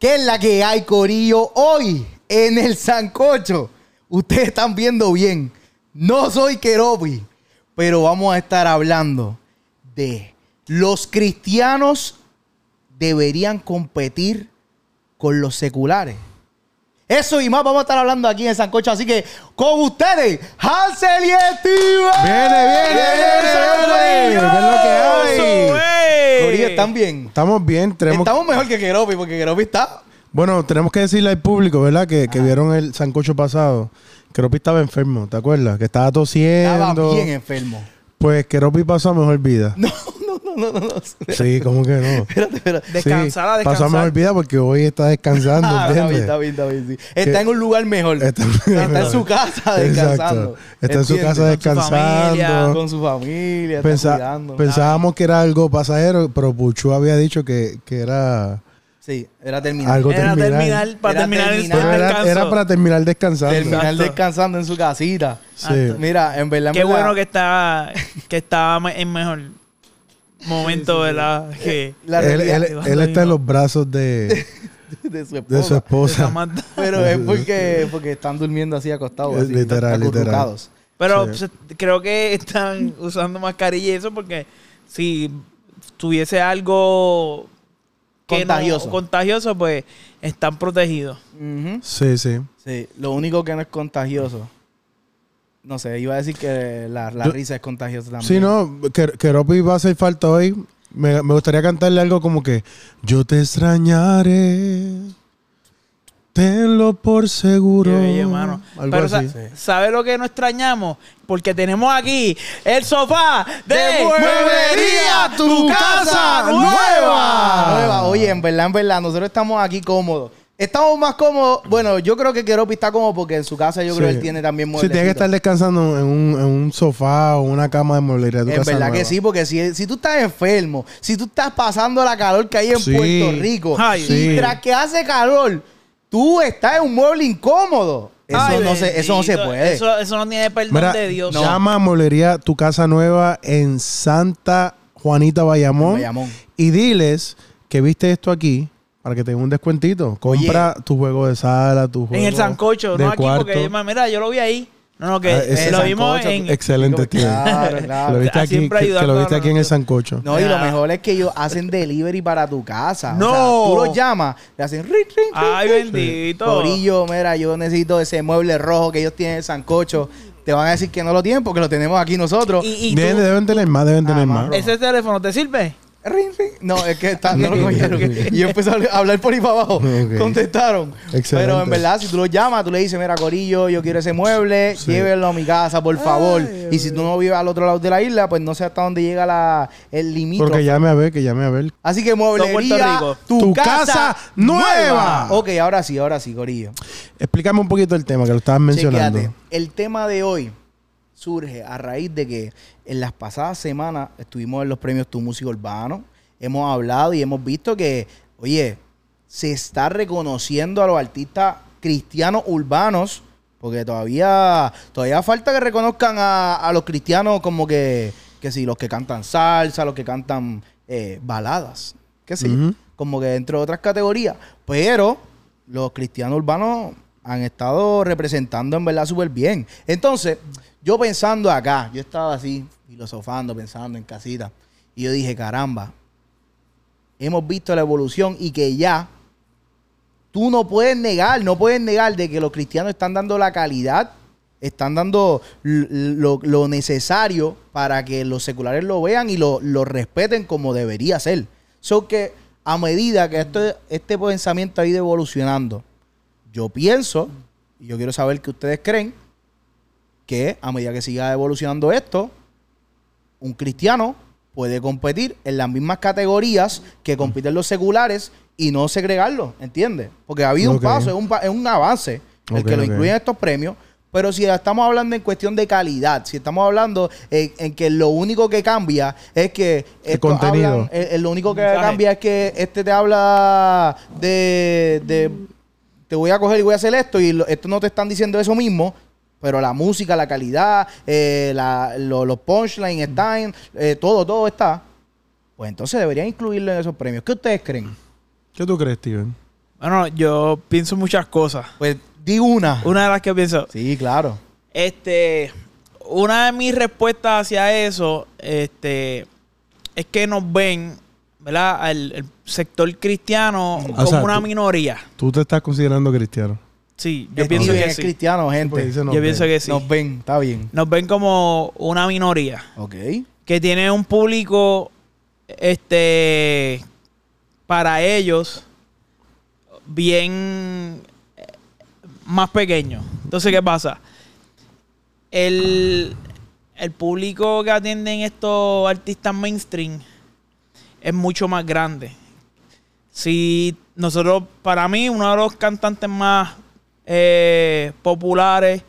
¿Qué es la que hay, Corillo? Hoy en el Sancocho. Ustedes están viendo bien. No soy Keropi, pero vamos a estar hablando de los cristianos deberían competir con los seculares. Eso y más vamos a estar hablando aquí en el Sancocho. Así que con ustedes, Hansel y Steven. Viene, viene, viene, viene. ¿Qué es lo que hay? Corillo, ¿están bien? Estamos bien, tenemos... Estamos mejor que Keropi, porque Keropi está Bueno, tenemos que decirle al público, ¿verdad? Que, que vieron el sancocho pasado. Keropi estaba enfermo, ¿te acuerdas? Que estaba tosiendo. Estaba bien enfermo. Pues Keropi pasó a mejor vida. No, no, no, no. Sí, ¿cómo que no? Espérate, espérate. Descansar, a Sí, Pasó a descansar. mejor vida porque hoy está descansando, Ah, está bien, está bien, está bien, sí. Está en un lugar mejor. Está- Está, en su casa descansando. Exacto. Está en su casa Con su descansando. familia, Con su familia, está pensábamos que era algo pasajero, pero Puchu había dicho que, que era Sí, era terminar. algo Era terminal. terminar, para Era terminar el terminar. Pero era, era para terminar descansando. terminar Exacto. descansando en su casita. Sí. Mira, en verdad, Qué verdad, bueno que está que estaba en mejor momento, ¿verdad? Que la Él, él- él está en los brazos de, de su de esposa. su esposa. Samantha. Pero es porque, porque están durmiendo así acostados. Es así, literal, acurrucados. Pero Sí. pues, creo que están usando mascarilla y eso porque si tuviese algo que no- Contagioso. contagioso, pues están protegidos. Sí, sí. Sí, lo único que no es contagioso. No sé, iba a decir que la, la Yo- risa es contagiosa también. Sí, no, que, que Ropi va a hacer falta hoy. Me, me gustaría cantarle algo como que Yo te extrañaré. Tenlo por seguro. Qué bello, hermano. Algo Pero así. sa- ¿sabe lo que no extrañamos? Porque tenemos aquí el sofá de, Mueblería Tu Casa Nueva. Nueva. Oye, en verdad, en verdad, nosotros estamos aquí cómodos. Estamos más cómodos. Bueno, yo creo que Keropi está cómodo porque en su casa yo creo que Sí. él tiene también Sí, muebles. tiene que estar descansando en un, en un sofá o una cama de mueblería de tu casa verdad que sí, porque si, si tú estás enfermo, si tú estás pasando la calor que hay en Sí. Puerto Rico, Ay, y sí. tras que hace calor, tú estás en un mueble incómodo. Eso, Ay, no, se, eso no se puede. Eso, eso no tiene perdón Mira, de Dios. llama a Mueblería Tu Casa Nueva en Santa Juanita Bayamón, Bayamón. y diles que viste esto aquí para que te den un descuentito. Compra tu juego de sala, tu juego En el sancocho, de no aquí, cuarto. porque mira, yo lo vi ahí. No, no, que Ah, lo vimos en... Excelente, tío. Claro, claro. lo viste Ah, aquí, siempre que, que lo viste aquí en el sancocho. No, y lo mejor es que ellos hacen delivery para tu casa. O No. sea, tú los llamas, le hacen ring, ring, ring, Ay, ring. bendito. Corillo, mira, yo necesito ese mueble rojo que ellos tienen en el sancocho. Te van a decir que no lo tienen porque lo tenemos aquí nosotros. Y, y Deben, tú, deben tener más, deben tener Ah, más. más. ¿ese teléfono te sirve? Ring, ring. No, es que está, no lo cogieron. y yo empecé a hablar por ahí para abajo. Contestaron. Excelente. Pero en verdad, si tú los llamas, tú le dices, mira, Corillo, yo quiero ese mueble, Sí. llévenlo a mi casa, por favor. Ay, y si tú no vives al otro lado de la isla, pues no sé hasta dónde llega la, el límite. Porque llame a ver, que llame a ver. Así que mueblería, Rico. tu, Tu casa, casa nueva. nueva. Ok, ahora sí, ahora sí, Corillo. Explícame un poquito el tema que lo estabas mencionando. Chequéate. El tema de hoy surge a raíz de que en las pasadas semanas estuvimos en los premios Tu Música Urbano. Hemos hablado y hemos visto que, oye, se está reconociendo a los artistas cristianos urbanos, porque todavía, todavía falta que reconozcan a, a los cristianos como que, que sí, los que cantan salsa, los que cantan eh, baladas, que sí, como que dentro de otras categorías. Pero los cristianos urbanos han estado representando en verdad súper bien. Entonces, yo pensando acá, yo estaba así, filosofando, pensando en casita, y yo dije, caramba, hemos visto la evolución y que ya tú no puedes negar, no puedes negar de que los cristianos están dando la calidad, están dando lo, necesario para que los seculares lo vean y lo, lo respeten como debería ser. So que a medida que este pensamiento ha ido evolucionando, yo pienso, y yo quiero saber qué ustedes creen, que a medida que siga evolucionando esto, un cristiano puede competir en las mismas categorías que compiten los seculares y no segregarlo, ¿entiendes? Porque ha habido un paso, es un, pa- es un avance el que lo incluyen estos premios. Pero si estamos hablando en cuestión de calidad, si estamos hablando en, en que lo único que cambia es que estos contenido. hablan- eh, eh, lo único que cambia es que este te habla de, de te voy a coger y voy a hacer esto y lo- esto no te están diciendo eso mismo, pero la música, la calidad, eh, la- lo- los punchlines están, eh, todo, todo está. Pues entonces deberían incluirlo en esos premios. ¿Qué ustedes creen? ¿Qué tú crees, Steven? Bueno, yo pienso muchas cosas. Pues di una. Una de las que pienso, Sí, claro. este, una de mis respuestas hacia eso, este, es que nos ven, ¿verdad? Al el sector cristiano O como sea, una tú- minoría. Tú te estás considerando cristiano. Sí, yo pienso que es sí. cristiano, gente. Dice no Yo pienso que sí. Nos ven, está bien. Nos ven como una minoría. Ok. que tiene un público este para ellos bien eh, más pequeño. Entonces, ¿qué pasa? El, el público que atienden estos artistas mainstream es mucho más grande. Si nosotros, para mí, uno de los cantantes más eh, populares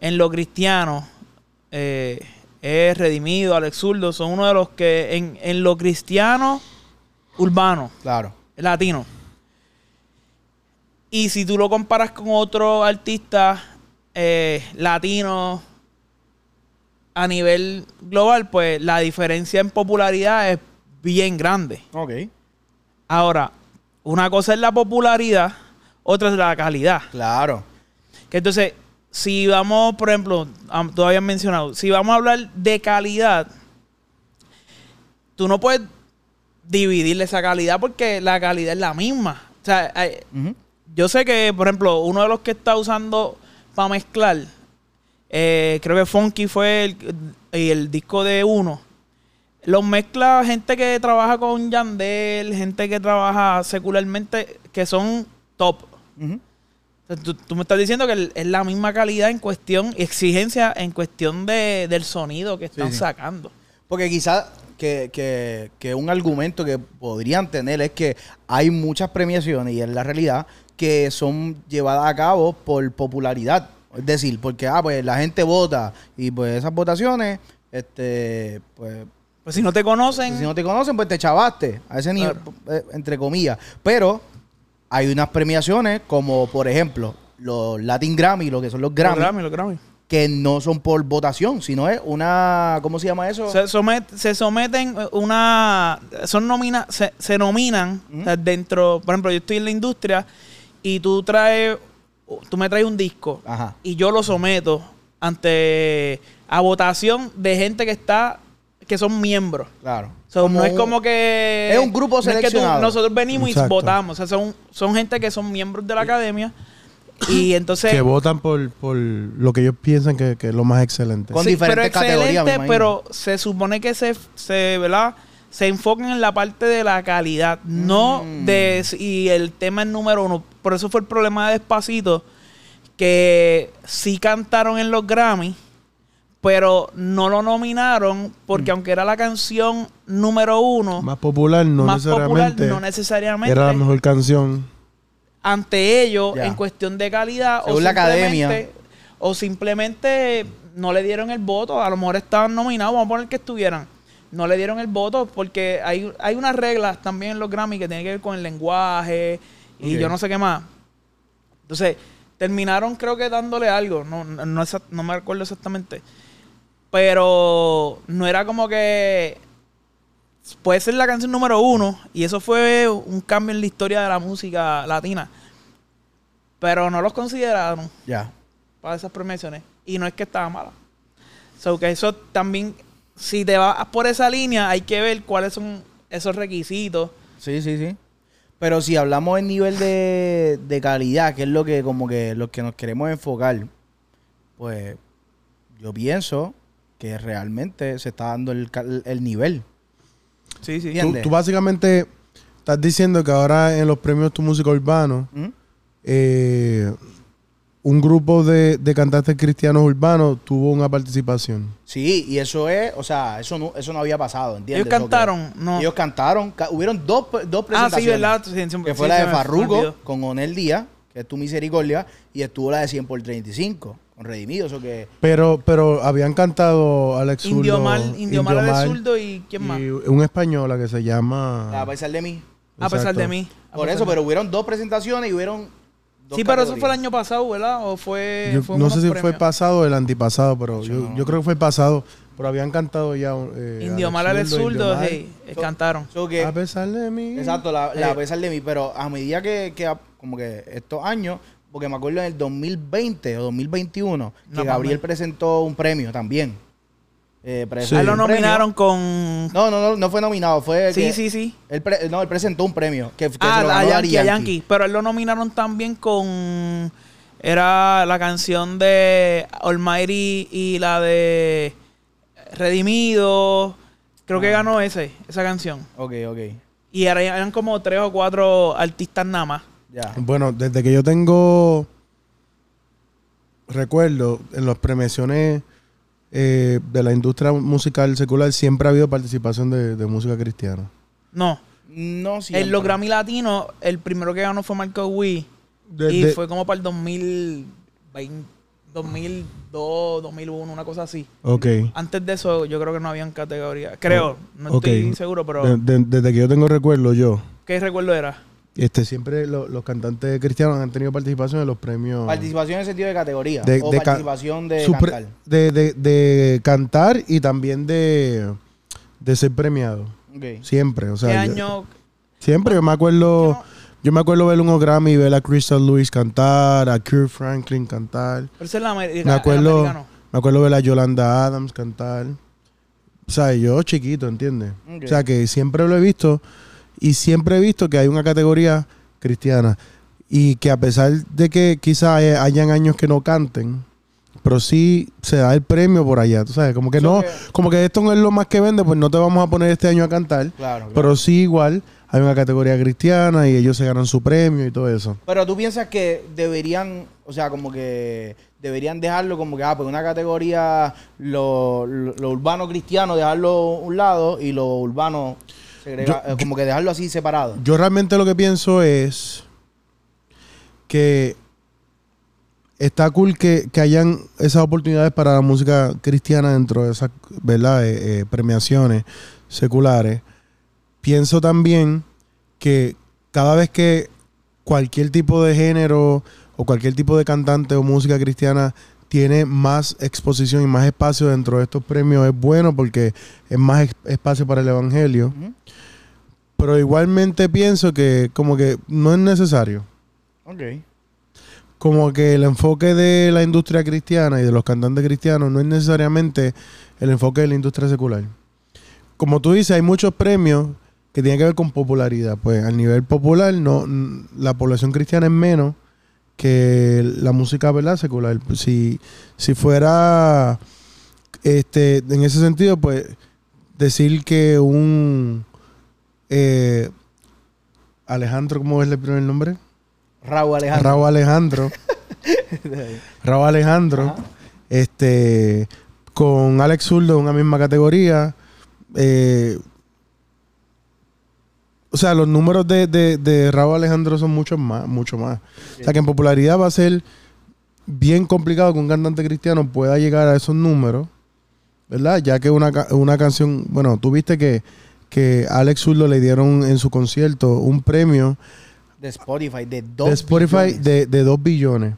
en lo cristiano eh, es Redimido, Alex Zurdo, son uno de los que en, en lo cristiano urbano, Claro. latino. Y si tú lo comparas con otros artistas eh, latinos a nivel global, pues la diferencia en popularidad es bien grande. Ok. Ahora, una cosa es la popularidad, otra es la calidad. Claro. Que entonces, si vamos, por ejemplo, tú habías mencionado, si vamos a hablar de calidad, tú no puedes dividirle esa calidad porque la calidad es la misma. O sea, hay- yo sé que, por ejemplo, uno de los que está usando para mezclar, eh, creo que Funky fue el, el disco de uno. Los mezcla gente que trabaja con Yandel, gente que trabaja secularmente, que son top. Tú, tú me estás diciendo que es la misma calidad en cuestión, exigencia en cuestión de, del sonido que están sí. sacando. Porque quizás que, que, que un argumento que podrían tener es que hay muchas premiaciones, y es la realidad, que son llevadas a cabo por popularidad. Es decir, porque ah, pues la gente vota y pues esas votaciones, este, pues Pues si no te conocen, si no te conocen, pues te chavaste a ese nivel, eh, entre comillas. Pero hay unas premiaciones como, por ejemplo, los Latin Grammy, lo que son los los Grammy, los Grammy. que no son por votación, sino es una, ¿cómo se llama eso? Se, somet- se someten una. Son nomina, se, se nominan dentro. Por ejemplo, yo estoy en la industria y tú traes. Tú me traes un disco Ajá. y yo lo someto ante. a votación de gente que está. Que son miembros. Claro. O sea, no es como que. Es un grupo no es que tú- seleccionado. nosotros venimos y votamos. O sea, son, son gente que son miembros de la academia. Y entonces. que votan por, por lo que ellos piensan que, que es lo más excelente. Con Sí, diferentes pero categorías, me excelente, pero se supone que se, se, ¿verdad? se enfocan en la parte de la calidad, no Mm. de y el tema es número uno. Por eso fue el problema de Despacito, que sí cantaron en los Grammy, pero no lo nominaron porque aunque era la canción número uno, más popular, no más popular, necesariamente. no necesariamente era la mejor canción. ante ellos en cuestión de calidad Según la academia. o simplemente no le dieron el voto a lo mejor estaban nominados vamos a poner que estuvieran no le dieron el voto porque hay, hay unas reglas también en los Grammy que tienen que ver con el lenguaje y yo no sé qué más entonces terminaron creo que dándole algo no, no, no no me acuerdo exactamente pero no era como que puede ser la canción número uno y eso fue un cambio en la historia de la música latina. Pero no los consideraron Ya. para esas premiaciones y no es que estaba mala. So que eso también, si te vas por esa línea, hay que ver cuáles son esos requisitos. Sí, sí, sí. Pero si hablamos en nivel de, de calidad, que es lo que como que lo que nos queremos enfocar, pues yo pienso que realmente se está dando el, el nivel. Sí, sí. Bien. Tú, tú básicamente estás diciendo que ahora en los premios Tu Música Urbano, ¿Mm? eh, un grupo de, de cantantes cristianos urbanos tuvo una participación. Sí, y eso es, o sea, eso no, eso no había pasado, ¿entiendes? Ellos cantaron, no. Ellos cantaron, ca- hubieron dos, dos ah, presentaciones. sí, ¿verdad? Sí, sí, Que sí, fue la de olvidó. con Onel Díaz, que es tu misericordia, y estuvo la de 100 por 35, con Redimido, eso que... Pero, pero habían cantado Alex Zurdo, Indio Mal, Indio Mal Mal, de Zurdo y ¿quién más? y un española que se llama... A pesar de mí. A pesar de mí. A Por eso, de- pero hubieron dos presentaciones y hubieron dos Sí, pero eso fue el año pasado, ¿verdad? O fue. Yo fue no sé si fue el pasado o el antipasado, pero Yo yo, no. yo creo que fue el pasado. Pero habían cantado ya. Eh, Indio Mal Alex Zurdo, So- cantaron. So que- Mal. A pesar de mí. exacto, la, la Eh. a pesar de mí, pero a medida que, que, como que estos años, porque me acuerdo en el 2020 o 2021 que No, Gabriel presentó un premio también. Eh, Sí. A él lo nominaron con... No, no, no, no fue nominado, fue Sí, que sí, sí. Él pre- no, él presentó un premio que, que Ah, se lo a ganó Yankee, a Yankee. Yankee. Pero él lo nominaron también con... Era la canción de Almighty y la de Redimido. Creo que Ah. ganó ese, esa canción. Ok, ok. Y era- eran como tres o cuatro artistas nada más. Ya. Bueno, desde que yo tengo recuerdo, en las premiaciones eh, de la industria musical secular siempre ha habido participación de, de música cristiana. No. No, sí. En los Grammy Latinos, el primero que ganó fue Marco Wii. De- y de- fue como para el 2020, 2002, 2001, una cosa así. Ok. Antes de eso, yo creo que no habían categoría. Creo, no ok. estoy seguro, pero De- de- desde que yo tengo recuerdo, yo, ¿qué recuerdo era? Este, siempre lo- los cantantes cristianos han tenido participación en los premios. Participación en sentido de categoría. De- o de ca- participación de cantar. de, de- de cantar y también de, de ser premiado. Siempre. O sea, ¿Qué yo- año? siempre. Yo me acuerdo. Yo no- Yo me acuerdo ver unos Grammy y ver a Crystal Lewis cantar, a Kurt Franklin cantar. Pero es el, Me el acuerdo, me acuerdo ver a Yolanda Adams cantar. O sea, yo chiquito, ¿entiendes? O sea, que siempre lo he visto y siempre he visto que hay una categoría cristiana y que a pesar de que quizás hayan años que no canten, pero sí se da el premio por allá, tú sabes, como que no, como que esto no es lo más que vende, pues no te vamos a poner este año a cantar, Claro, claro. pero sí igual hay una categoría cristiana y ellos se ganan su premio y todo eso. Pero tú piensas que deberían, o sea, como que deberían dejarlo como que, ah, pues una categoría, lo, lo, lo urbano cristiano, dejarlo a un lado y lo urbano, segrega- Yo- eh, como que dejarlo así separado. Yo realmente lo que pienso es que está cool que, que hayan esas oportunidades para la música cristiana dentro de esas ¿verdad? Eh, eh, premiaciones seculares. Pienso también que cada vez que cualquier tipo de género o cualquier tipo de cantante o música cristiana tiene más exposición y más espacio dentro de estos premios es bueno porque es más espacio para el evangelio. Pero igualmente pienso que como que no es necesario. Ok. Como que el enfoque de la industria cristiana y de los cantantes cristianos no es necesariamente el enfoque de la industria secular. Como tú dices, hay muchos premios que tienen que ver con popularidad. Pues a nivel popular, no, la población cristiana es menos que la música ¿verdad? secular. Si, si fuera este, en ese sentido, pues decir que un eh, Alejandro, ¿cómo es el primer nombre? Raúl Alejandro. Raúl Alejandro. Raúl Alejandro. Ajá. Este. Con Alex Zurdo en una misma categoría. Eh, o sea, los números de, de, de Raúl Alejandro son muchos más, mucho más. O sea que en popularidad va a ser bien complicado que un cantante cristiano pueda llegar a esos números. ¿Verdad? Ya que una, una canción. Bueno, tú viste que, que a Alex Zurdo le dieron en su concierto un premio De Spotify, de dos de Spotify billones. de, de 2 billones.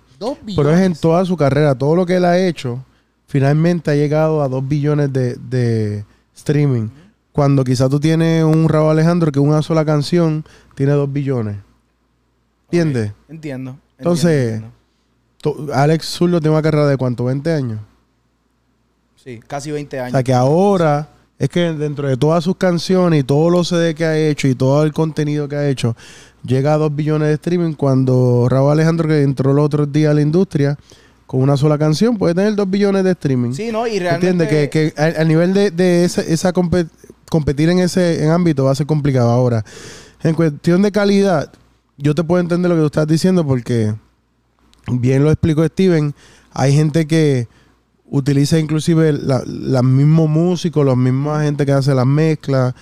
Pero es en toda su carrera. Todo lo que él ha hecho, finalmente ha llegado a 2 billones de, de streaming. Cuando quizás tú tienes un Raúl Alejandro que una sola canción tiene 2 billones. ¿Entiendes? Entiendo. Entonces- entiendo. To- Alex Zurdo tiene una carrera de cuánto, 20 años. Sí, casi 20 O años. sea que ahora es que dentro de todas sus canciones y todos los CD que ha hecho y todo el contenido que ha hecho, llega a 2 billones de streaming cuando Raúl Alejandro que entró los otros días a la industria con una sola canción puede tener 2 billones de streaming. Sí, ¿no? Y realmente... ¿Entiendes? Que, que al, nivel de, de esa, esa competir en ese en ámbito va a ser complicado ahora. En cuestión de calidad, yo te puedo entender lo que tú estás diciendo porque bien lo explicó Steven, hay gente que utiliza inclusive los mismos músicos, los mismos gente que hace las mezclas,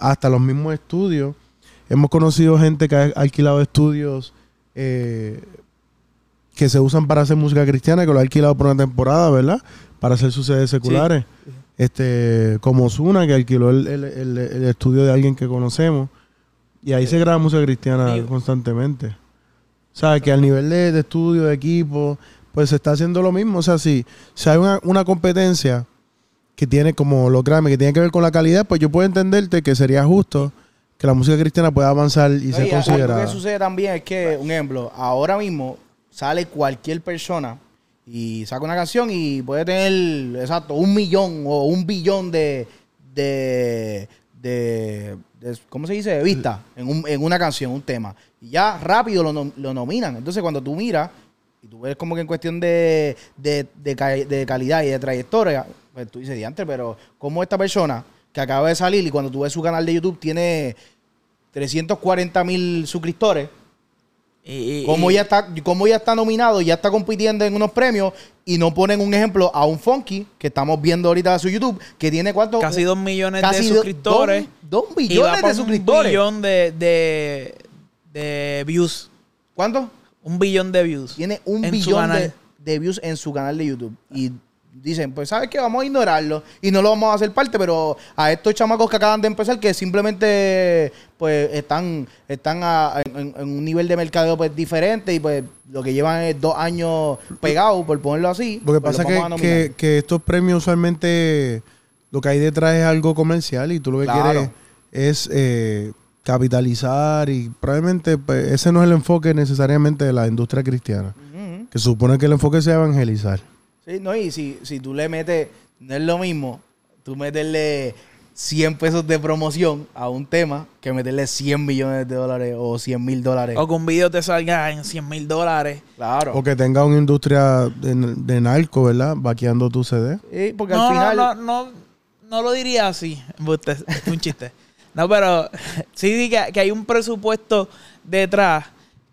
hasta los mismos estudios. Hemos conocido gente que ha alquilado estudios eh, que se usan para hacer música cristiana, que lo ha alquilado por una temporada, ¿verdad? Para hacer sus sedes seculares. Este, como Zuna, que alquiló el, el- el- el estudio de alguien que conocemos. Y ahí se graba música cristiana constantemente. O sea, que al nivel de, de estudio, de equipo, pues se está haciendo lo mismo. O sea, si, si hay una, una competencia que tiene como los Grammy, que tiene que ver con la calidad, pues yo puedo entenderte que sería justo que la música cristiana pueda avanzar y No, ser y considerada. que sucede también es que, un ejemplo, ahora mismo sale cualquier persona y saca una canción y puede tener, exacto, un millón o un billón de, de, de, ¿cómo se dice? De vista en, un- en una canción, un tema. Y ya rápido lo, lo nominan. Entonces, cuando tú miras y tú ves como que en cuestión de, de, de ca- de calidad y de trayectoria, pues tú dices, diantre, pero como esta persona que acaba de salir y cuando tú ves su canal de YouTube tiene 340 mil suscriptores, Y- como ya está, como ya está nominado, ya está compitiendo en unos premios y no ponen un ejemplo a un Funky que estamos viendo ahorita en su YouTube que tiene cuánto casi dos millones casi de suscriptores. Dos, dos pa' de suscriptores. Un billón de, de, de views. ¿Cuánto? Un billón de views. Tiene un billón de, de views en su canal de YouTube. Y dicen, pues, ¿sabes qué? Vamos a ignorarlo y no lo vamos a hacer parte, pero a estos chamacos que acaban de empezar, que simplemente, pues, están, están a- en, en un nivel de mercadeo, pues, diferente y, pues, lo que llevan es dos años pegados, por ponerlo así. Lo que pues, pasa que, que, que estos premios usualmente lo que hay detrás es algo comercial y tú lo que Claro. quieres es eh, capitalizar y probablemente pues, ese no es el enfoque necesariamente de la industria cristiana. Ujú. Que se supone que el enfoque sea evangelizar. Sí, no, y si, si tú le metes, no es lo mismo, tú meterle 100 pesos de promoción a un tema que meterle 100 millones de dólares o 100 mil dólares. O que un video te salga en 100 mil dólares. Claro. O que tenga una industria de, de narco, ¿verdad? Vaqueando tu CD. Sí, porque No, al final. no, no, no, no lo diría así. Es un chiste. No, pero sí que, que hay un presupuesto detrás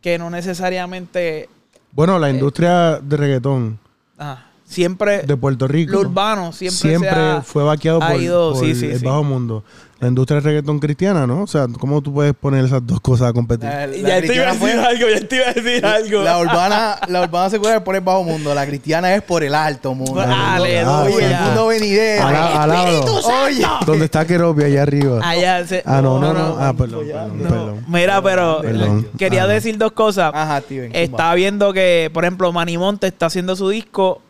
que no necesariamente Bueno, Eh, la industria de reggaetón ajá, siempre de Puerto Rico lo urbano siempre, siempre se ha- fue vaqueado por, ido- por sí, sí, el sí. bajo mundo. La industria del reggaetón cristiana, ¿no? O sea, ¿cómo tú puedes poner esas dos cosas a competir? La, la ya te iba a decir fue- algo, ya te iba a decir algo. la urbana, la urbana secular es por el bajo mundo, la cristiana es por el alto mundo. Aleluya. Oye, el mundo venidero. Oye. ¿Dónde está Keropi allá arriba? Allá se- ah, no, no, no. Ah, perdón, ya, perdón, no. perdón. Mira, pero Perdón. quería Ah, decir dos cosas. Ajá, Steven. Estaba viendo que, por ejemplo, Manny Monte está haciendo su disco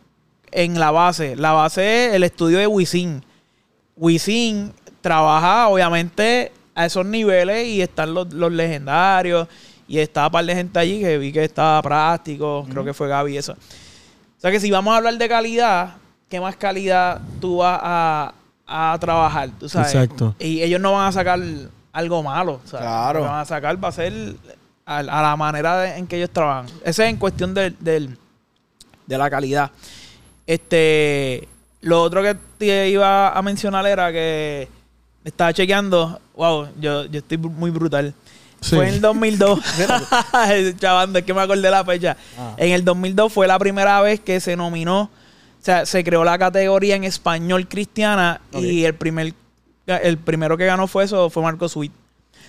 en la base. La base es el estudio de Wisin. Wisin trabaja, obviamente, a esos niveles y están los, los legendarios. Y estaba un par de gente allí que vi que estaba práctico. Creo que fue Gaby eso. O sea que si vamos a hablar de calidad, ¿qué más calidad tú vas a, a trabajar? ¿Tú sabes? Exacto. Y ellos no van a sacar algo malo. ¿sabes? Claro. Lo que van a sacar va a ser a, a la manera de- en que ellos trabajan. Ese es en cuestión del- del- de la calidad. Este, lo otro que te iba a mencionar era que estaba chequeando. Wow, yo, yo estoy muy brutal. Sí. Fue en el 2002. Chavando, es que me acordé la fecha. Ah. En el 2002 fue la primera vez que se nominó, o sea, se creó la categoría en español cristiana y el primer el primero que ganó fue eso, fue Marco Sweet.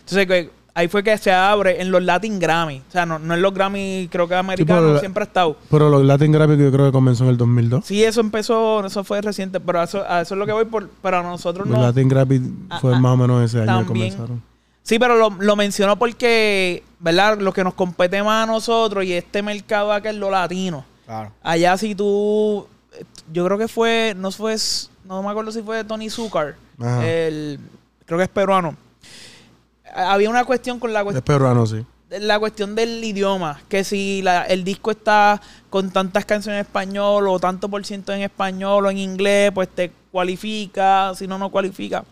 Entonces, que ahí fue que se abre en los Latin Grammy. O sea, no, no en los Grammy, creo que americanos, pero siempre ha estado. Pero los Latin Grammy que yo creo que comenzó en el 2002. Sí, eso empezó, eso fue reciente, pero a eso, a eso es lo que voy por, pero a nosotros Los no. Latin Grammy fue Ah, ah, más o menos ese año que comenzaron. Sí, pero lo, lo menciono porque, ¿verdad? Lo que nos compete más a nosotros y este mercado acá es lo latino. Claro. Allá si tú, yo creo que fue, no fue, no me acuerdo si fue Tony Zucker, Ajá. el, creo que es peruano. Había una cuestión con la Es cuestión peruano, sí. la cuestión del idioma, que si la- el disco está con tantas canciones en español o tanto por ciento en español o en inglés, pues te cualifica, si no, no cualifica.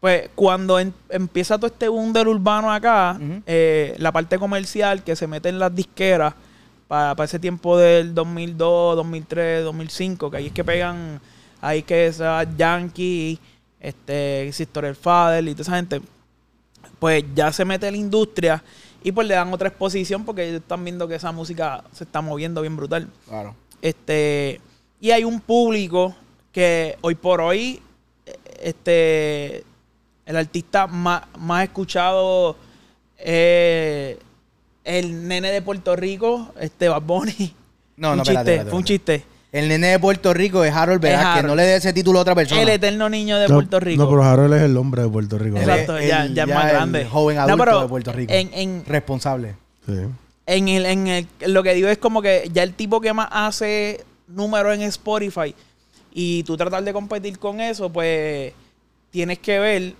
Pues cuando en- empieza todo este boom del urbano acá, eh, la parte comercial que se mete en las disqueras para, para ese tiempo del 2002, 2003, 2005, que ahí es que pegan, ahí que es ah, Yankee, este, Sister el Father y toda esa gente, pues ya se mete la industria y pues le dan otra exposición porque ellos están viendo que esa música se está moviendo bien brutal. Claro. Este, y hay un público que hoy por hoy, este, el artista más, más escuchado es el nene de Puerto Rico, este Bad Bunny. No, un no, chiste, espérate, espérate, fue un chiste. El nene de Puerto Rico es Harold que Harold. no le dé ese título a otra persona. El eterno niño de No, Puerto Rico. No, pero Harold es el hombre de Puerto Rico. Exacto, El- ya, el- ya es ya más el grande. joven No, adulto pero de Puerto Rico. En, en, Responsable. Sí. En el, en el, lo que digo es como que ya el tipo que más hace números en Spotify y tú tratar de competir con eso, pues tienes que ver.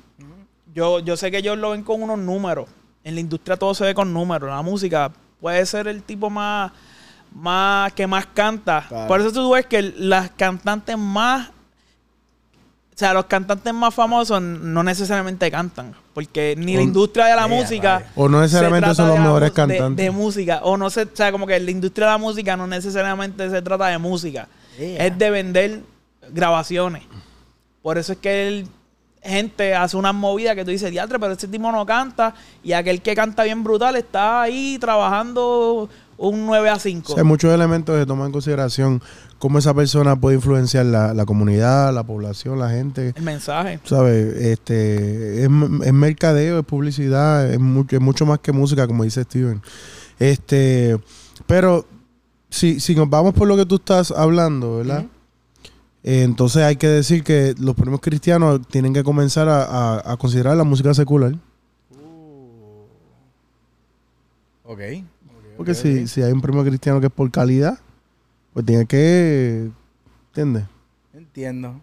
yo, yo sé que ellos lo ven con unos números. En la industria todo se ve con números. La música puede ser el tipo más, más que más canta. Claro. Por eso tú ves que las cantantes más o sea, los cantantes más famosos no necesariamente cantan. Porque ni la industria de la música. vale. O no necesariamente son los mejores de- cantantes. De, música. O no se. O sea, como que la industria de la música no necesariamente se trata de música. Yeah. Es de vender grabaciones. Por eso es que el, gente hace unas movidas que tú dices, diatre, pero ese tipo no canta. Y aquel que canta bien brutal está ahí trabajando un 9 a 5. O sea, hay muchos elementos que toman en consideración cómo esa persona puede influenciar la, la comunidad, la población, la gente. El mensaje. ¿Sabes? Este, es, es mercadeo, es publicidad, es mucho, es mucho más que música, como dice Steven. Este, pero si, si nos vamos por lo que tú estás hablando, ¿verdad? Eh, entonces hay que decir que los primeros cristianos tienen que comenzar a, a- a considerar la música secular. Ok. Porque si, si hay un primo cristiano que es por calidad, pues tiene que. ¿Entiendes? Entiendo.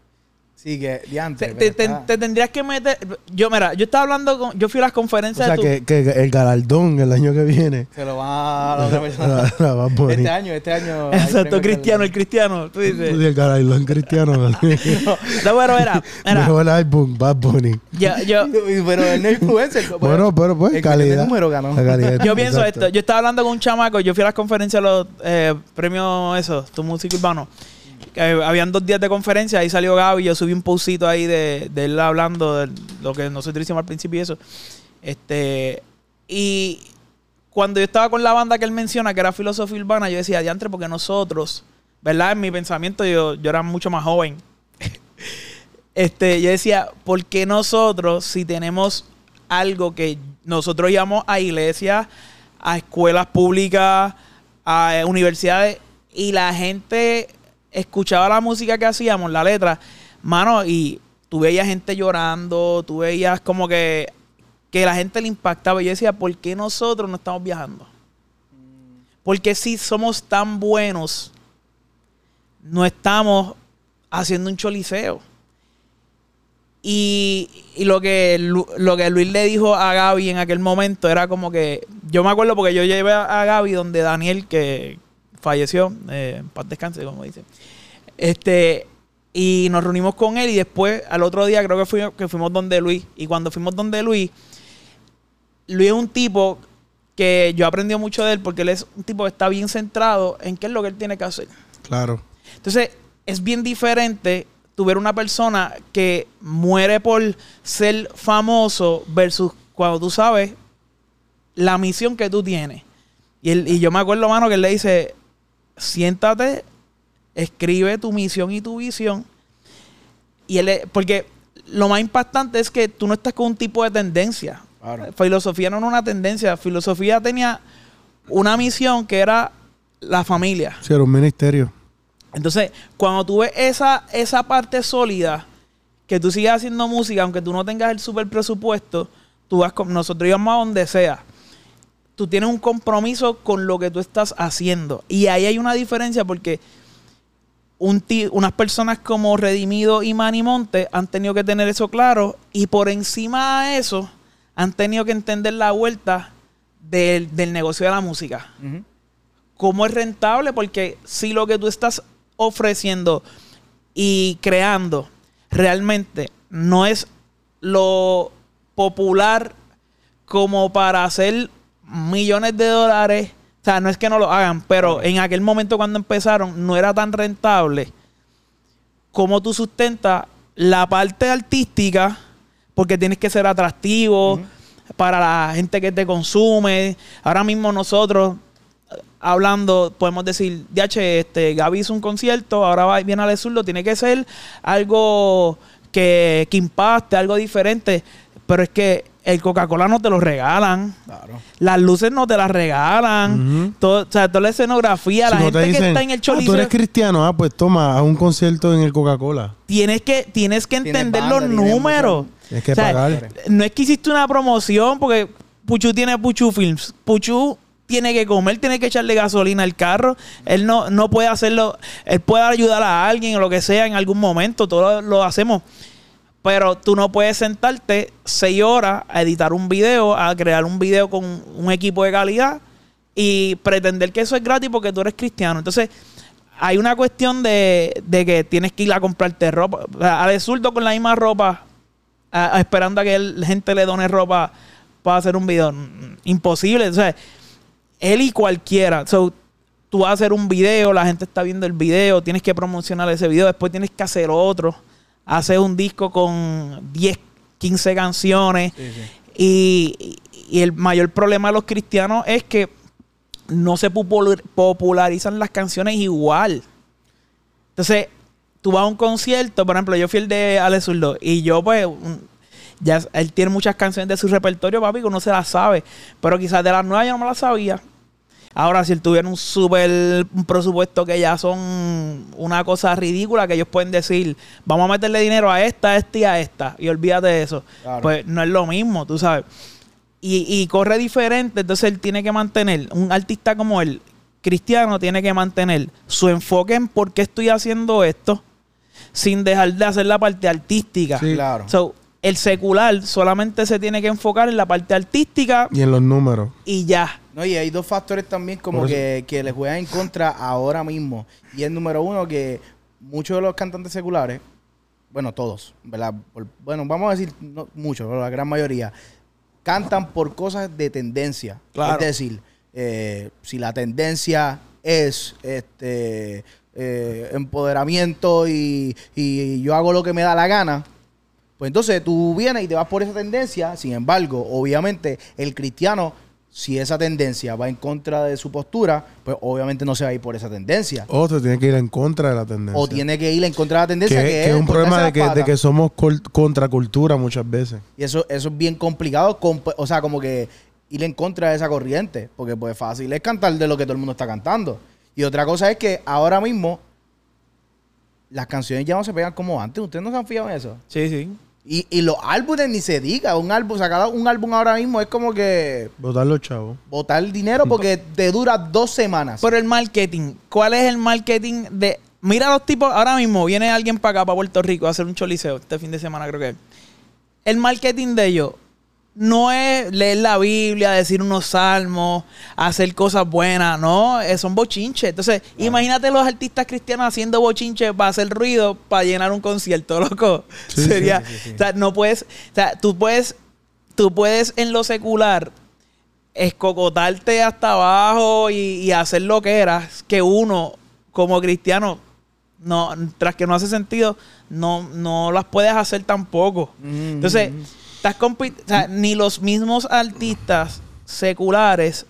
Sí, que diantre. Te, te- está- te tendrías que meter. Yo, mira, yo estaba hablando con. Yo fui a las O conferencias sea, de tu. que, que el galardón el año que viene. Se lo va a la otra persona. la- la este año, este año. Exacto, cristiano, el cristiano. Tú dices. el galardón cristiano. No, pero era. era Mejor álbum, Bad Bunny. yo, yo, Pero él no es influencer. Bueno, pero pues, el calidad. número ganó. La calidad, yo pienso exacto. esto. Yo estaba hablando con un chamaco. Yo fui a las conferencias de los eh, premios, eso, tu música urbano. Eh, habían dos días de conferencia. Ahí salió Gaby. Yo subí un postcito ahí de, él hablando de lo que nosotros hicimos al principio y eso. Este. Y cuando yo estaba con la banda que él menciona, que era filosofía urbana, yo decía, diantre, porque nosotros, ¿verdad? En mi pensamiento, yo, yo era mucho más joven. este, yo decía, ¿por qué nosotros, si tenemos algo que nosotros íbamos a iglesias, a escuelas públicas, a universidades, y la gente escuchaba la música que hacíamos, la letra, mano, y tú veías gente llorando, tú veías como que, que la gente le impactaba. Y yo decía, ¿por qué nosotros no estamos viajando? Porque si somos tan buenos, no estamos haciendo un choliseo. Y, y lo, que, lo que Luis le dijo a Gaby en aquel momento era como que. Yo me acuerdo porque yo llevé a Gaby donde Daniel, que falleció, eh, paz descanse, como dice. Este. Y nos reunimos con él y después, al otro día, creo que, fuimos que fuimos donde Luis. Y cuando fuimos donde Luis, Luis es un tipo que yo aprendí mucho de él porque él es un tipo que está bien centrado en qué es lo que él tiene que hacer. Claro. Entonces, es bien diferente tu ver una persona que muere por ser famoso versus cuando tú sabes la misión que tú tienes. Y, él, y yo me acuerdo, mano, que él le dice, siéntate, escribe tu misión y tu visión. Y él, porque lo más impactante es que tú no estás con un tipo de tendencia. Claro. Filosofía no era una tendencia. Filosofía tenía una misión que era la familia. Sí, era un ministerio. Entonces, cuando tú ves esa, esa parte sólida, que tú sigues haciendo música, aunque tú no tengas el super presupuesto, tú vas con, nosotros íbamos a donde sea. Tú tienes un compromiso con lo que tú estás haciendo. Y ahí hay una diferencia porque un unas personas como Redimido y Manny Monte han tenido que tener eso claro. Y por encima de eso, han tenido que entender la vuelta del, del negocio de la música cómo es rentable, porque si lo que tú estás ofreciendo y creando realmente no es lo popular como para hacer millones de dólares, o sea, no es que no lo hagan, pero en aquel momento cuando empezaron no era tan rentable. Como tú sustentas la parte artística, porque tienes que ser atractivo para la gente que te consume. Ahora mismo nosotros, eh, hablando, podemos decir, DH, este, Gaby hizo un concierto, ahora va, viene Ale Zurdo, tiene que ser algo que, que impacte, algo diferente. Pero es que el Coca-Cola no te lo regalan. Claro. Las luces no te las regalan. Todo, o sea, toda la escenografía, la no gente te que está en el "Ah, chorizo. tú eres cristiano, ah, pues toma, a un concierto en el Coca-Cola. tienes que, tienes que Tienes entender banda, los números. Tienes que O sea, pagar. No es que hiciste una promoción porque Puchu tiene Puchu Films. Puchu tiene que comer, tiene que echarle gasolina al carro. Él no, no puede hacerlo. Él puede ayudar a alguien o lo que sea en algún momento. Todo lo, lo hacemos. Pero tú no puedes sentarte seis horas a editar un video, a crear un video con un equipo de calidad y pretender que eso es gratis porque tú eres cristiano. Entonces, hay una cuestión de, de que tienes que ir a comprarte ropa. O sea, Zurdo con la misma ropa, esperando a que la gente le done ropa para hacer un video. Mm, Imposible. O sea, él y cualquiera. So, tú vas a hacer un video, la gente está viendo el video, tienes que promocionar ese video, después tienes que hacer otro. Hacer un disco con 10, 15 canciones. Y, y el mayor problema de los cristianos es que no se popular- popularizan las canciones igual. Entonces, tú vas a un concierto, por ejemplo, yo fui el de Alex Zurdo y yo, pues, ya él tiene muchas canciones de su repertorio, papi, que uno se las sabe. Pero quizás de las nuevas yo no me las sabía. Ahora, si él tuviera un super un presupuesto que ya son una cosa ridícula, que ellos pueden decir, vamos a meterle dinero a esta, a esta y a esta, y olvídate de eso. Claro. Pues no es lo mismo, tú sabes. Y, y corre diferente, entonces él tiene que mantener, un artista como él, cristiano, tiene que mantener su enfoque en por qué estoy haciendo esto, sin dejar de hacer la parte artística. Sí. Claro. So, el secular solamente se tiene que enfocar en la parte artística Y en los números. y ya. No, y hay dos factores también como que, que le juegan en contra ahora mismo. Y el número uno, que muchos de los cantantes seculares, bueno, todos, ¿verdad? Por- bueno, vamos a decir no, muchos, pero la gran mayoría, cantan por cosas de tendencia. Claro. Es decir, eh, si la tendencia es este eh, empoderamiento y, y yo hago lo que me da la gana, pues entonces tú vienes y te vas por esa tendencia. Sin embargo, obviamente, el cristiano, si esa tendencia va en contra de su postura, pues obviamente no se va a ir por esa tendencia. Otro tiene que ir en contra de la tendencia. O tiene que ir en contra de la que, tendencia, que, que es un problema de que, de que somos contracultura muchas veces. Y eso, eso es bien complicado, comp- o sea, como que ir en contra de esa corriente, porque pues fácil es cantar de lo que todo el mundo está cantando. Y otra cosa es que ahora mismo las canciones ya no se pegan como antes. ¿Ustedes no se han fijado en eso? Sí, sí. Y, y los álbumes ni se diga. Un álbum, sacar un álbum ahora mismo es como que Votar los chavos. botar dinero porque te dura dos semanas. Pero el marketing, ¿cuál es el marketing de... Mira los tipos, ahora mismo viene alguien para acá, para Puerto Rico, a hacer un choliseo este fin de semana, creo que es. El marketing de ellos no es leer la Biblia, decir unos salmos, hacer cosas buenas, no, eh, son bochinches. Entonces, imagínate los artistas cristianos haciendo bochinches para hacer ruido, para llenar un concierto, loco. Sí, Sería, sí, sí, sí. o sea, no puedes, o sea, tú puedes, tú puedes en lo secular escocotarte hasta abajo y, y hacer lo que eras, que uno como cristiano, no, tras que no hace sentido, no, no las puedes hacer tampoco. Mm. Entonces, estás compi- o sea, ni los mismos artistas seculares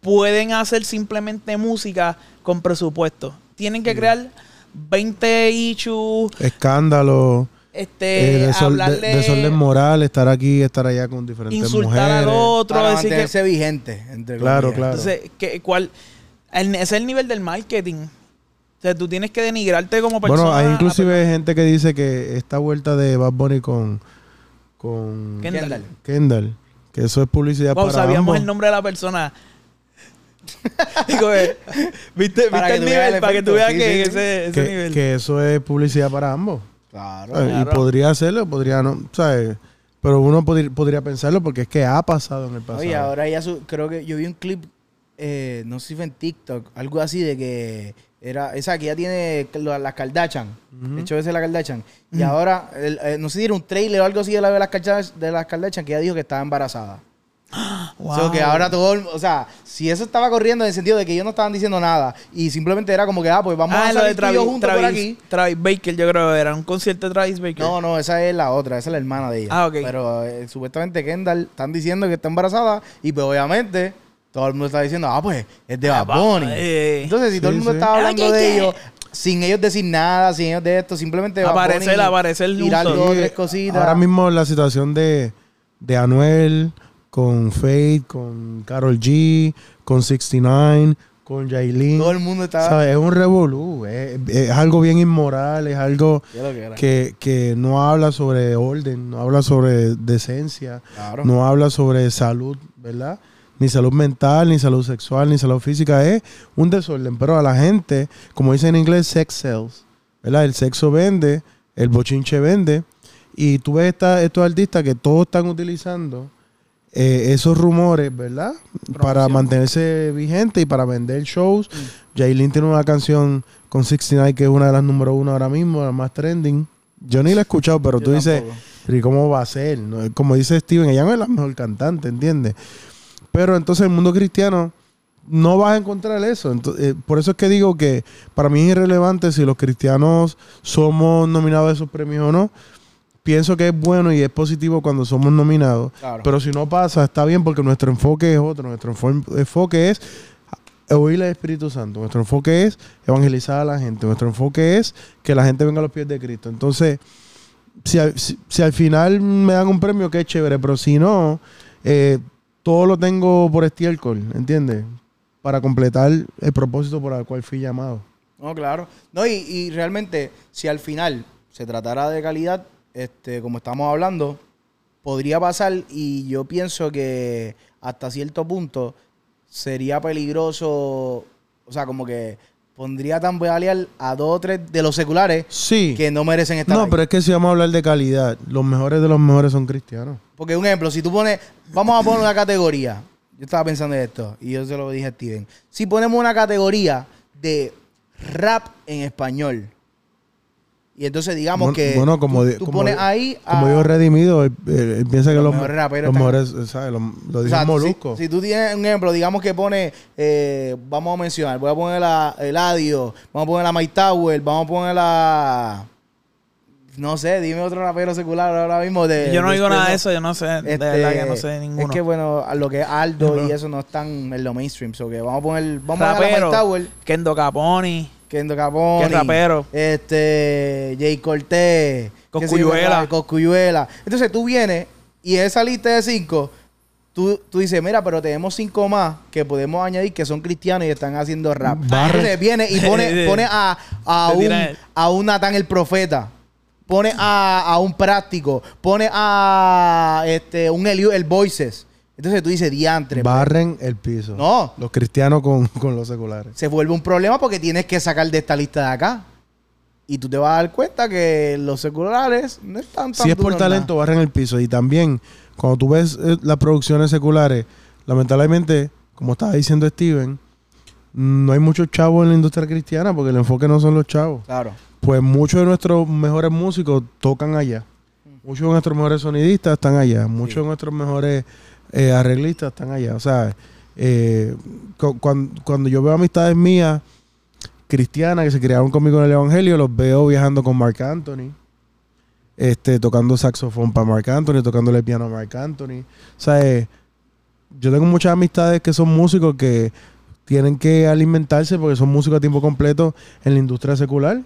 pueden hacer simplemente música con presupuesto. Tienen que crear 20 issues, Escándalo. este, eh, desol- de- hablarle, desorden moral, estar aquí, estar allá con diferentes insultar al mujeres. otro, para decir que vigente. Entre Claro, claro. Entonces, ¿qué- cuál? El- ese es el nivel del marketing. O sea, tú tienes que denigrarte como persona. Bueno, hay inclusive gente que dice que esta vuelta de Bad Bunny con, con Kendall. Kendall. Que eso es publicidad Wow, para sabíamos ambos. el nombre de la persona. Digo, eh, ¿viste, Para viste el nivel? el Para que tú veas Sí, que sí, ese, ese que, nivel. que eso es publicidad para ambos. Claro. ¿sabes? Claro. Y podría hacerlo, podría no, ¿sabes? Pero uno podría pensarlo porque es que ha pasado en el pasado. Oye, ahora ya su- creo que yo vi un clip, eh, no sé si fue en TikTok, algo así de que era, esa que ya tiene las Kardashian, Ujú. hecho ese la Kardashian, y ahora, el- eh, no sé si era un trailer o algo así de, la, de, las Kardashian, de las Kardashian que ella dijo que estaba embarazada. Wow. O sea, que ahora todo, o sea, si eso estaba corriendo en el sentido de que ellos no estaban diciendo nada y simplemente era como que, ah, pues vamos ah, a de salir yo Travis, juntos por Travis, aquí. Travis Baker, yo creo que era un concierto de Travis Baker. No, no, esa es la otra, esa es la hermana de ella. Ah, ok. Pero eh, supuestamente Kendall están diciendo que está embarazada y pues obviamente todo el mundo está diciendo, ah, pues es de Ah, Bad Bunny. eh. Entonces, si todo el mundo sí. estaba hablando Ah, ¿qué, de ellos, sin ellos decir nada, sin ellos de esto, simplemente Aparecer, aparecer tirar dos tres cositas. Ahora mismo la situación de, de Anuel con Faith, con Carol G, con 69, con Jailin. todo el mundo estaba... ¿Sabes? Es un revolú. Es, es algo bien inmoral, es algo ¿Qué es lo que que, que no habla sobre orden, no habla sobre decencia, Claro. no habla sobre salud, ¿verdad? Ni salud mental, ni salud sexual, ni salud física. Es un desorden. Pero a la gente, como dice en inglés, sex sells. ¿Verdad? El sexo vende. el bochinche vende. Y tú ves esta- estos artistas que todos están utilizando eh, esos rumores, ¿verdad? Para mantenerse vigente y para vender shows. Jailin tiene una canción con 69 que es una de las número uno ahora mismo, la más trending. Yo ni la he escuchado, pero Yo tú dices. ¿y cómo va a ser? No, Como dice Steven, ella no es la mejor cantante, ¿entiendes? Pero entonces el mundo cristiano no vas a encontrar eso. Ento- eh, por eso es que digo que para mí es irrelevante si los cristianos somos nominados a esos premios o no. Pienso que es bueno y es positivo cuando somos nominados. Claro. Pero si no pasa, está bien porque nuestro enfoque es otro. Nuestro enfo- enfoque es oír al Espíritu Santo. Nuestro enfoque es evangelizar a la gente. Nuestro enfoque es que la gente venga a los pies de Cristo. Entonces, si, al- si- si al final me dan un premio, qué chévere. Pero si no, eh, todo lo tengo por estiércol, ¿entiendes? Para completar el propósito por el cual fui llamado. No, claro. No, y, y realmente, si al final se tratara de calidad, este, como estamos hablando, podría pasar y yo pienso que hasta cierto punto sería peligroso, o sea, como que pondría tambalear a dos o tres de los seculares Sí. que no merecen estar No, ahí. pero es que si vamos a hablar de calidad, los mejores de los mejores son cristianos. Porque un ejemplo, si tú pones, vamos a poner una categoría. Yo estaba pensando en esto y yo se lo dije a Steven. Si ponemos una categoría de rap en español. Y entonces digamos Bueno, que bueno, como tú, di- tú como pones ahí a- Como redimido, él, él- él piensa que Los los, mejores raperos los mejores, ¿sabes? Lo, lo o sea, si, Molusco. si tú tienes un ejemplo, digamos que pone, eh, vamos a mencionar, voy a poner a Eladio, vamos a poner a Mike Tower, vamos a poner a... No sé, dime otro rapero secular ahora mismo de... yo no de digo nada de este- eso, yo no sé, de Este, verdad que no sé de ninguno. Es que bueno, a lo que es Aldo y eso no están en lo mainstream. So que vamos a poner, vamos a poner a Rapero. Mike Tower, Kendo Caponi, Kendo Caponi, Que rapero. este, Jay Cortés, Cosculluela. Cosculluela. Entonces tú vienes y esa lista de cinco, tú, tú dices, mira, pero tenemos cinco más que podemos añadir que son cristianos y están haciendo rap. Barre. Entonces viene y pone, pone a, a un, a un Natán el profeta. Pone a, a un práctico. Pone a este, un Eliu, el Voices. Entonces tú dices, diantre. pues, Barren el piso. No. Los cristianos con, con los seculares. se vuelve un problema porque tienes que sacar de esta lista de acá. Y tú te vas a dar cuenta que los seculares no están tan Si es por talento, barren el piso. Y también, cuando tú ves eh, las producciones seculares, lamentablemente, como estaba diciendo Steven, no hay muchos chavos en la industria cristiana porque el enfoque no son los chavos. nada. Claro. Pues muchos de nuestros mejores músicos tocan allá. Muchos de nuestros mejores sonidistas están allá. Muchos Sí. de nuestros mejores eh, arreglistas están allá. O sea, eh, cu- cuan- cuando, yo veo amistades mías cristianas que se criaron conmigo en el Evangelio, los veo viajando con Mark Anthony. Este, tocando saxofón para Mark Anthony, tocándole piano a Mark Anthony. O sea, eh, yo tengo muchas amistades que son músicos que tienen que alimentarse porque son músicos a tiempo completo en la industria secular.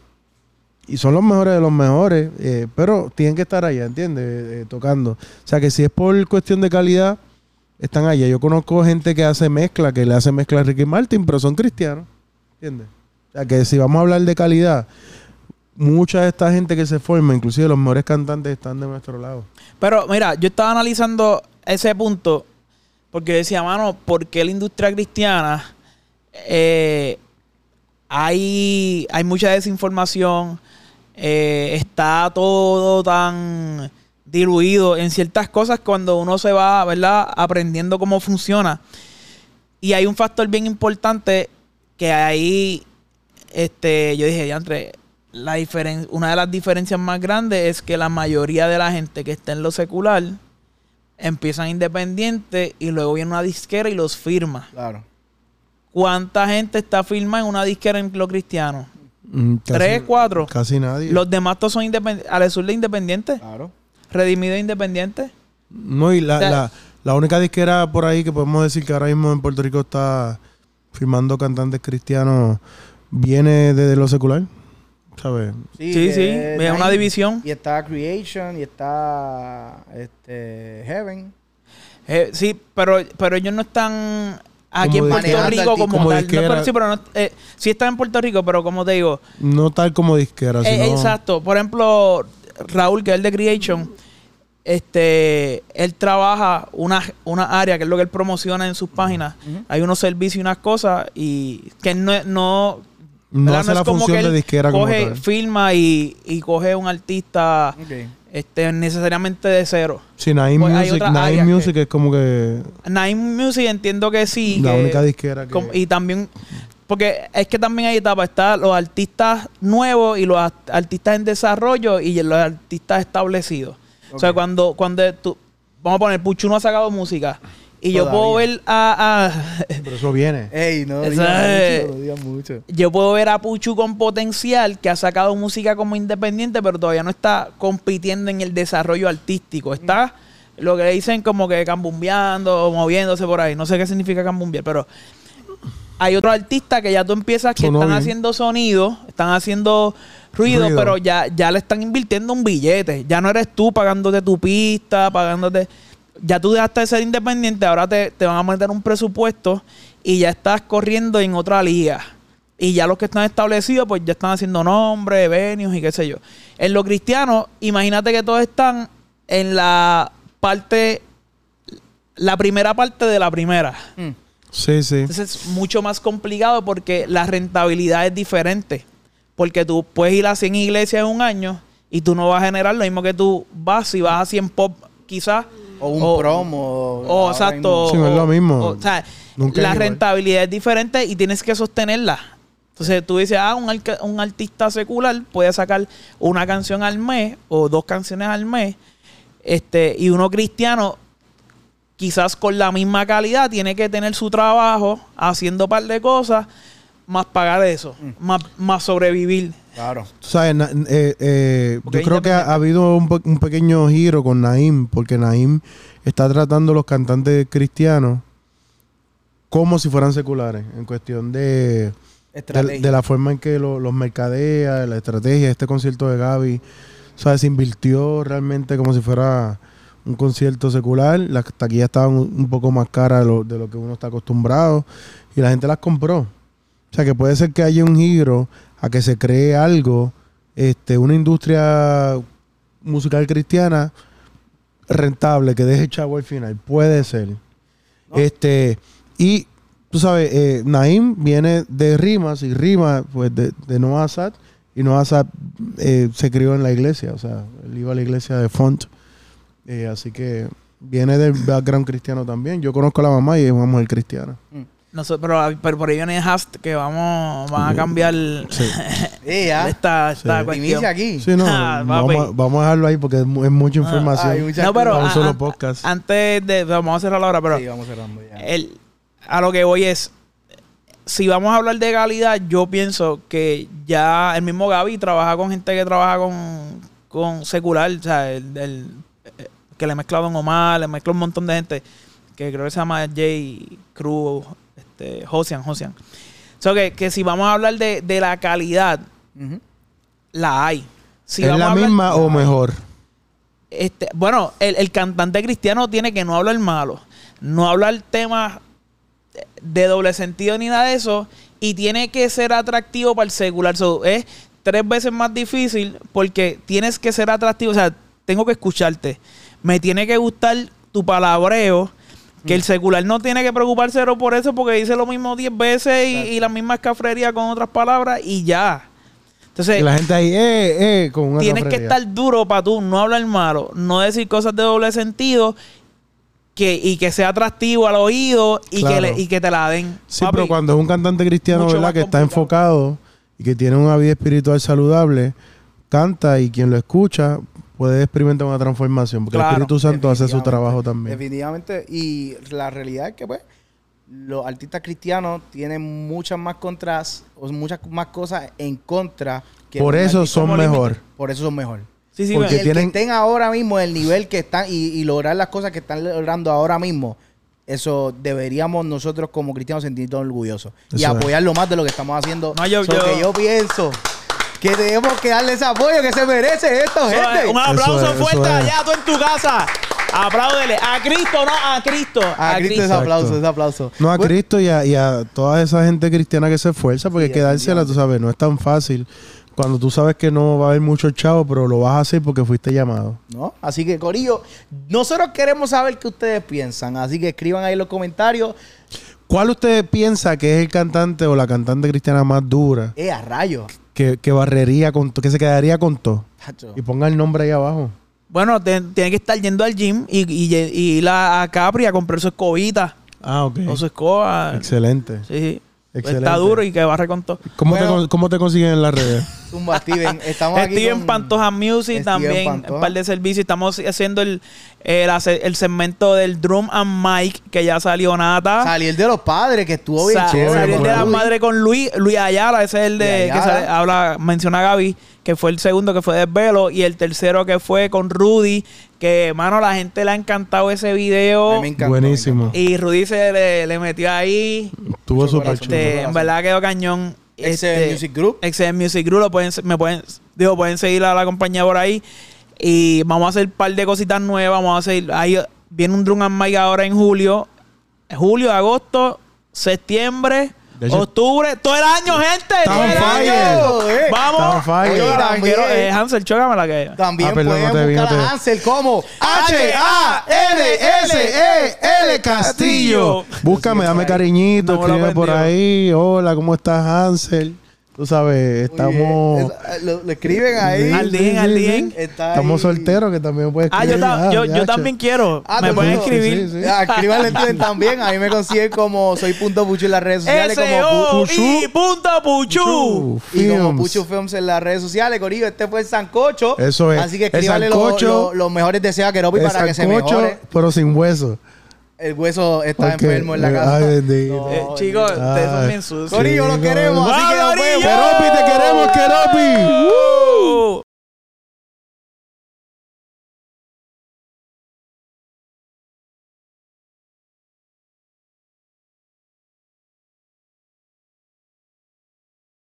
Y son los mejores de los mejores, pero tienen que estar allá, ¿entiendes? Tocando. O sea que si es por cuestión de calidad, están allá. Yo conozco gente que hace mezcla, que le hace mezcla a Ricky Martin, pero son cristianos, ¿entiendes? O sea que si vamos a hablar de calidad, mucha de esta gente que se forma, inclusive los mejores cantantes, están de nuestro lado. Pero mira, yo estaba analizando ese punto porque decía, mano, ¿por qué la industria cristiana eh, hay, hay mucha desinformación? eh, está todo tan diluido en ciertas cosas cuando uno se va, ¿verdad? Aprendiendo cómo funciona. Y hay un factor bien importante que ahí, este, yo dije, entre la diferen- una de las diferencias más grandes es que la mayoría de la gente que está en lo secular empiezan independientes y luego viene una disquera y los firma. Claro. ¿Cuánta gente está firma en una disquera en lo cristiano? Mm, casi- Tres, cuatro. Casi nadie. Los demás todos son independientes. Alesur de independiente. Claro. Redimido independiente. No, y la, O sea- la, la única disquera por ahí que podemos decir que ahora mismo en Puerto Rico está firmando cantantes cristianos viene desde lo secular. ¿Sabes? Sí, sí. es Es una división. Y está Creation y está este, Heaven. Eh, sí, pero, pero ellos no están aquí Como en Puerto disquera. Rico como, Como tal. No, disquera. pero sí, pero no, eh, sí están en Puerto Rico, pero como te digo, No tal como disquera, Eh, sino... exacto. Por ejemplo, Raúl, que es el de Creation, este, él trabaja una, una área que es lo que él promociona en sus páginas. Hay unos servicios y unas cosas y que no, no No hace la es como función que de disquera como coge, tal. filma y, y coge un artista este, necesariamente de cero. Sí, Nine Pues Music, Nine Music que- es como que Nine Music entiendo que sí. la que- única disquera que... como- y también, porque es que también hay etapas, está los artistas nuevos y los art- artistas en desarrollo y los artistas establecidos. O sea, cuando, cuando tú, vamos a poner, Puchu no ha sacado música y yo puedo ver a, a- Pero eso viene. Ey, no Esa digas es- mucho, no digas mucho. yo puedo ver a Puchu con potencial que ha sacado música como independiente, pero todavía no está compitiendo en el desarrollo artístico. Está lo que le dicen como que cambumbeando o moviéndose por ahí. No sé qué significa cambumbear, pero hay otros artistas que ya tú empiezas que Sonó están bien. haciendo sonido, están haciendo ruido, Ruido. pero ya, ya le están invirtiendo un billete. Ya no eres tú pagándote tu pista, pagándote. Ya tú dejaste de ser independiente, ahora te, te van a meter un presupuesto y ya estás corriendo en otra liga. Y ya los que están establecidos, pues ya están haciendo nombres, venues y qué sé yo. En lo cristiano, imagínate que todos están en la parte, la primera parte de la primera. Mm. Sí, sí. Entonces es mucho más complicado porque la rentabilidad es diferente. Porque tú puedes ir a 100 iglesias en un año y tú no vas a generar lo mismo que tú vas si vas a 100 pop quizás. O un O- promo. O exacto. Sí, no es o- lo mismo. o- o sea, Nunca la es rentabilidad es diferente y tienes que sostenerla. Entonces tú dices, ah, un, un artista secular puede sacar una canción al mes o dos canciones al mes. Este, y uno cristiano, quizás con la misma calidad, tiene que tener su trabajo haciendo un par de cosas, más pagar eso, Mm. más, más sobrevivir. Claro. Tú sabes, na- eh, eh, yo creo que ha, ha habido un, pe- un pequeño giro con Naim, porque Naim está tratando a los cantantes cristianos como si fueran seculares, en cuestión de, de, Estrategia. de la forma en que lo- los mercadea, la estrategia, este concierto de Gaby, ¿sabes? Se invirtió realmente como si fuera un concierto secular. Las taquillas estaban un, poco más caras de lo, de lo que uno está acostumbrado y la gente las compró. O sea que puede ser que haya un giro a que se cree algo, este, una industria musical cristiana rentable que deje chavo al final. Puede ser. Este, y tú sabes, eh, Naim viene de rimas y rimas pues de, de Noah Sad y Noah Sad eh, se crió en la iglesia, o sea, él iba a la iglesia de Font. Eh, así que viene del background cristiano también. Yo conozco a la mamá y es una mujer cristiana. No sé, pero, pero por ahí viene Hast que vamos, van a cambiar Sí. Eh, esta, esta Sí. cuestión. Inicia aquí. Sí, no, Ah, vamos, a, vamos a dejarlo ahí porque es, mu- es mucha información. Hay muchas No, pero a- solo podcast. antes de vamos a cerrar ahora, pero Sí, vamos cerrando ya. el, a lo que voy es si vamos a hablar de calidad, yo pienso que ya el mismo Gaby trabaja con gente que trabaja con, con secular, o sea, el, el- que le mezcla a Don Omar, le mezcla un montón de gente que creo que se llama Jay Cruz, este, Josian, Josian. O sea, que, que si vamos a hablar de, de la calidad, la hay. Si ¿Es vamos a la hablar- misma o mejor? este, bueno, el, el cantante cristiano tiene que no hablar malo, no hablar temas de doble sentido ni nada de eso, y tiene que ser atractivo para el secular. So, es tres veces más difícil porque tienes que ser atractivo, o sea, tengo que escucharte, me tiene que gustar tu palabreo. Que el secular no tiene que preocuparse por eso porque dice lo mismo diez veces y, y la misma escafrería con otras palabras y ya. Entonces, Y la gente ahí, eh, eh, con una Tienes que estar duro para tú no hablar malo, no decir cosas de doble sentido que, y que sea atractivo al oído y, Claro. que, le- y que te la den. Sí, Papi, pero cuando es un cantante cristiano, ¿verdad? Que está enfocado y que tiene una vida espiritual saludable, canta y quien lo escucha puede experimentar una transformación. Porque Claro, el Espíritu Santo hace su trabajo también. Definitivamente. Y la realidad es que, pues, los artistas cristianos tienen muchas más contras, o muchas más cosas en contra. Que Por eso son mejor. Por eso son mejor. sí, sí, porque el tienen- que estén ahora mismo en el nivel que están y, y lograr las cosas que están logrando ahora mismo, eso deberíamos nosotros como cristianos sentirnos orgullosos y Eso es. apoyarlo más de lo que estamos haciendo. No, yo- So yo- que yo pienso que tenemos que darle ese apoyo que se merece esto, eso es- gente. un aplauso es, fuerte es. allá tú en tu casa. Apláudele. A Cristo, no, a Cristo. A Cristo ese Exacto. aplauso, ese aplauso. No a Bueno, Cristo y a, y a toda esa gente cristiana que se esfuerza, porque Sí, quedársela, tú sabes, no es tan fácil. Cuando tú sabes que no va a haber mucho chavo, pero lo vas a hacer porque fuiste llamado. ¿no? Así que, Corillo, nosotros queremos saber qué ustedes piensan. Así que escriban ahí en los comentarios. ¿Cuál usted piensa que es el cantante o la cantante cristiana más dura Eh, a rayo. Que, que barrería con que se quedaría con todo? Y ponga el nombre ahí abajo. Bueno, te- tiene que estar yendo al gym y, y, y ir a, a Capri a comprar su escobita Ah, ok. o su escoba. Excelente. Sí, sí. Excelente. Está duro y que barre con todo. ¿Cómo, te, Bueno. ¿Cómo te consiguen en las redes? Zumba, Steven. Estamos aquí Steven con- Pantoja Music Steven también, Pantoja. un par de servicios. Estamos haciendo el, el, hace- el segmento del Drum and Mic, que ya salió Nata. Salí el de los padres, que estuvo bien Sa- chévere. salió el de la madre con Luis, Luis Ayala, ese es el de que sale- habla, menciona a Gaby, que fue el segundo que fue de Velo, y el tercero que fue con Rudy, que mano, la gente le ha encantado ese A mí video. me encantó, Buenísimo. me encantó. Y Rudy se le, le metió ahí. Estuvo Mucho súper chulo. Este, en verdad quedó cañón. Excel Este, Music Group. Excel Music Group, lo pueden, me pueden, digo, pueden seguir a la compañía por ahí. Y vamos a hacer un par de cositas nuevas. Vamos a hacer, ahí viene un Drum and Mic ahora en julio. Julio, agosto, septiembre, hecho- octubre, todo el año, gente. Todo el año. Eh. Vamos. quiero- eh, Hansel, chócamela que. También Ah, perdón, pueden no te vi, no buscar te vi. a Hansel como H-A-N-S-E-L Castillo. Búscame, dame cariñito, escribe por ahí. Hola, ¿cómo estás, Hansel? Tú sabes, estamos... Es- Lo, lo escriben ahí. Al día, al día. Está Estamos ahí. solteros, que también puedes Ah, yo, escribir. ta- yo, yo yacho. también quiero. Ah, me pueden escribir. Sí, sí. Ya, escríbanle también. A mí me consiguen como soy punto puchu en las redes sociales. Como pu- S-O-I punto Puchu. Puchu y como Films. Puchu Films en las redes sociales, Corillo. Este fue el Sancocho. Eso es. Así que escríbanle lo- sancocho- lo- los mejores deseos a Keropi para que se sancocho, mejore. pero sin hueso. El hueso está Porque- enfermo en la casa. ay, bendito. No, Eh, chicos, ustedes son bien sucios. Corillo, lo queremos. Así que. Keropi, te queremos, Keropi.